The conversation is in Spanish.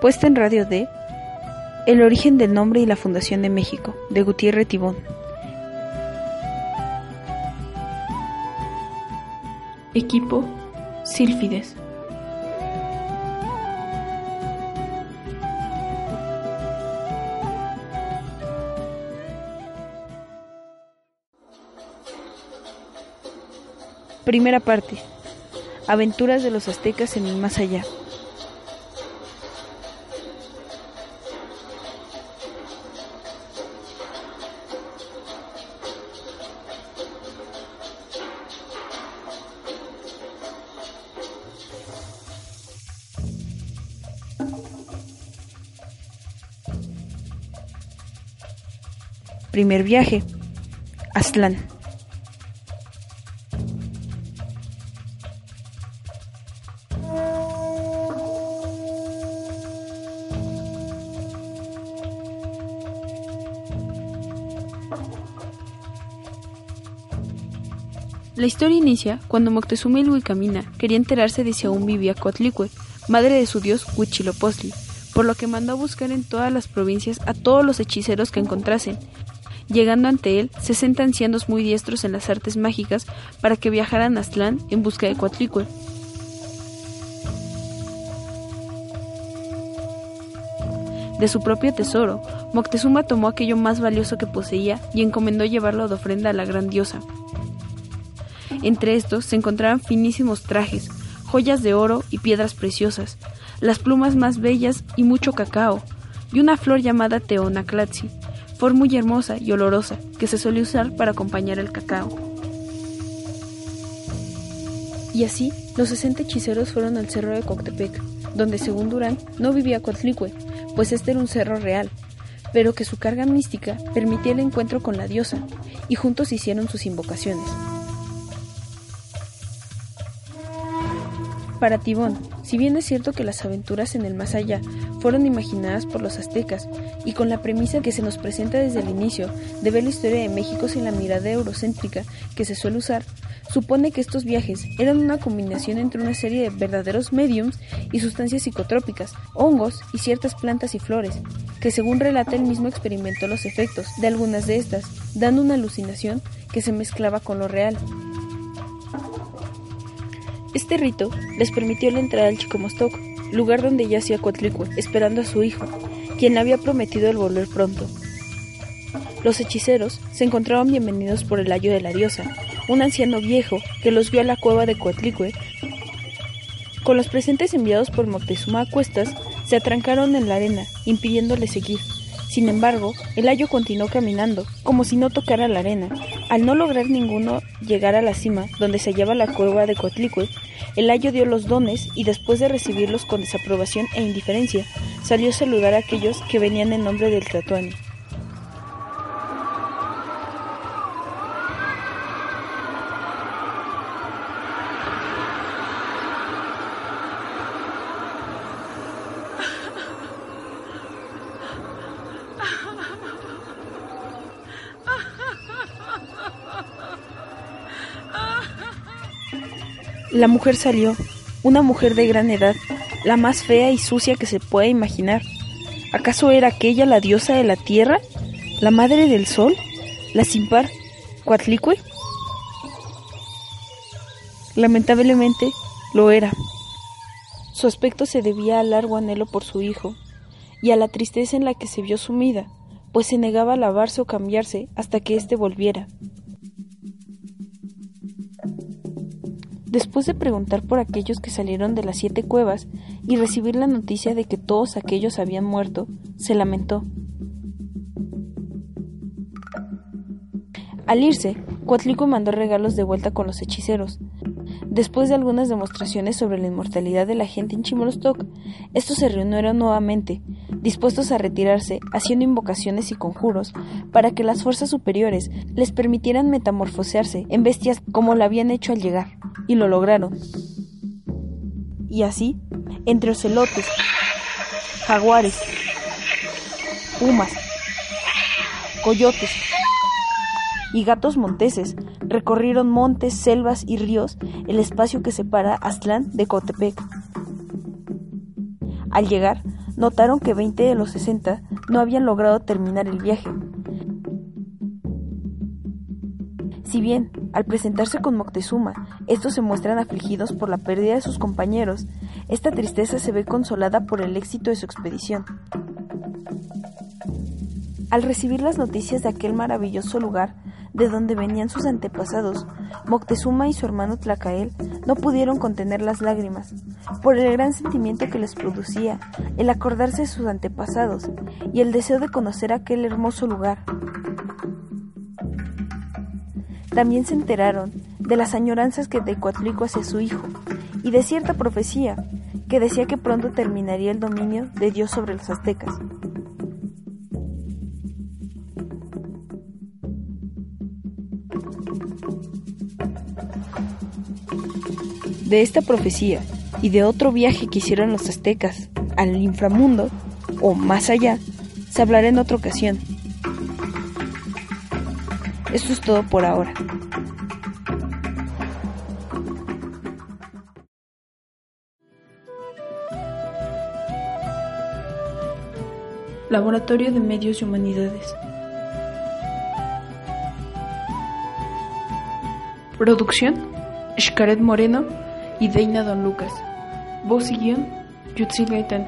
Puesta en Radio D, El origen del nombre y la fundación de México, de Gutiérrez Tibón. Equipo Sílfides. Primera parte. Aventuras de los aztecas en el más allá. Primer viaje. Aztlán. La historia inicia cuando Moctezuma Ilhuicamina quería enterarse de si aún vivía Coatlicue, madre de su dios Huitzilopochtli, por lo que mandó a buscar en todas las provincias a todos los hechiceros que encontrasen. Llegando ante él, 60 ancianos muy diestros en las artes mágicas para que viajaran a Aztlán en busca de Coatlicue. De su propio tesoro, Moctezuma tomó aquello más valioso que poseía y encomendó llevarlo de ofrenda a la gran diosa. Entre estos se encontraban finísimos trajes, joyas de oro y piedras preciosas, las plumas más bellas y mucho cacao, y una flor llamada Teonaclatzi, flor muy hermosa y olorosa que se suele usar para acompañar el cacao. Y así, los 60 hechiceros fueron al cerro de Coctepec, donde según Durán no vivía Coatlicue, pues este era un cerro real, pero que su carga mística permitía el encuentro con la diosa, y juntos hicieron sus invocaciones. Para Tibón, si bien es cierto que las aventuras en el más allá fueron imaginadas por los aztecas y con la premisa que se nos presenta desde el inicio de ver la historia de México sin la mirada eurocéntrica que se suele usar, supone que estos viajes eran una combinación entre una serie de verdaderos mediums y sustancias psicotrópicas, hongos y ciertas plantas y flores, que según relata el mismo experimentó los efectos de algunas de estas, dando una alucinación que se mezclaba con lo real. Este rito les permitió la entrada al Chicomostoc, lugar donde yacía Coatlicue, esperando a su hijo, quien le había prometido el volver pronto. Los hechiceros se encontraban bienvenidos por el ayo de la diosa, un anciano viejo que los vio a la cueva de Coatlicue. Con los presentes enviados por Moctezuma a cuestas, se atrancaron en la arena, impidiéndole seguir. Sin embargo, el ayo continuó caminando, como si no tocara la arena. Al no lograr ninguno llegar a la cima, donde se hallaba la cueva de Coatlicue, el ayo dio los dones y después de recibirlos con desaprobación e indiferencia, salió a saludar a aquellos que venían en nombre del Tlatoani. La mujer salió, una mujer de gran edad, la más fea y sucia que se pueda imaginar. ¿Acaso era aquella la diosa de la tierra? ¿La madre del sol? ¿La sin par? Lamentablemente, lo era. Su aspecto se debía al largo anhelo por su hijo, y a la tristeza en la que se vio sumida, pues se negaba a lavarse o cambiarse hasta que éste volviera. Después de preguntar por aquellos que salieron de las siete cuevas y recibir la noticia de que todos aquellos habían muerto, se lamentó. Al irse, Cuatlico mandó regalos de vuelta con los hechiceros. Después de algunas demostraciones sobre la inmortalidad de la gente en Chimolostok, estos se reunieron nuevamente, dispuestos a retirarse, haciendo invocaciones y conjuros para que las fuerzas superiores les permitieran metamorfosearse en bestias como lo habían hecho al llegar, y lo lograron. Y así, entre ocelotes, jaguares, pumas, coyotes, y gatos monteses recorrieron montes, selvas y ríos el espacio que separa Aztlán de Cotepec. Al llegar, notaron que 20 de los 60 no habían logrado terminar el viaje. Si bien, al presentarse con Moctezuma, estos se muestran afligidos por la pérdida de sus compañeros, esta tristeza se ve consolada por el éxito de su expedición. Al recibir las noticias de aquel maravilloso lugar de donde venían sus antepasados, Moctezuma y su hermano Tlacael no pudieron contener las lágrimas, por el gran sentimiento que les producía el acordarse de sus antepasados y el deseo de conocer aquel hermoso lugar. También se enteraron de las añoranzas que Tecuatlico hacia su hijo y de cierta profecía que decía que pronto terminaría el dominio de Dios sobre los aztecas. De esta profecía y de otro viaje que hicieron los aztecas al inframundo o más allá, se hablará en otra ocasión. Eso es todo por ahora. Laboratorio de Medios y Humanidades. Producción: Xcaret Moreno y Deina Don Lucas. Voz y guion, Yutzi Gaitán.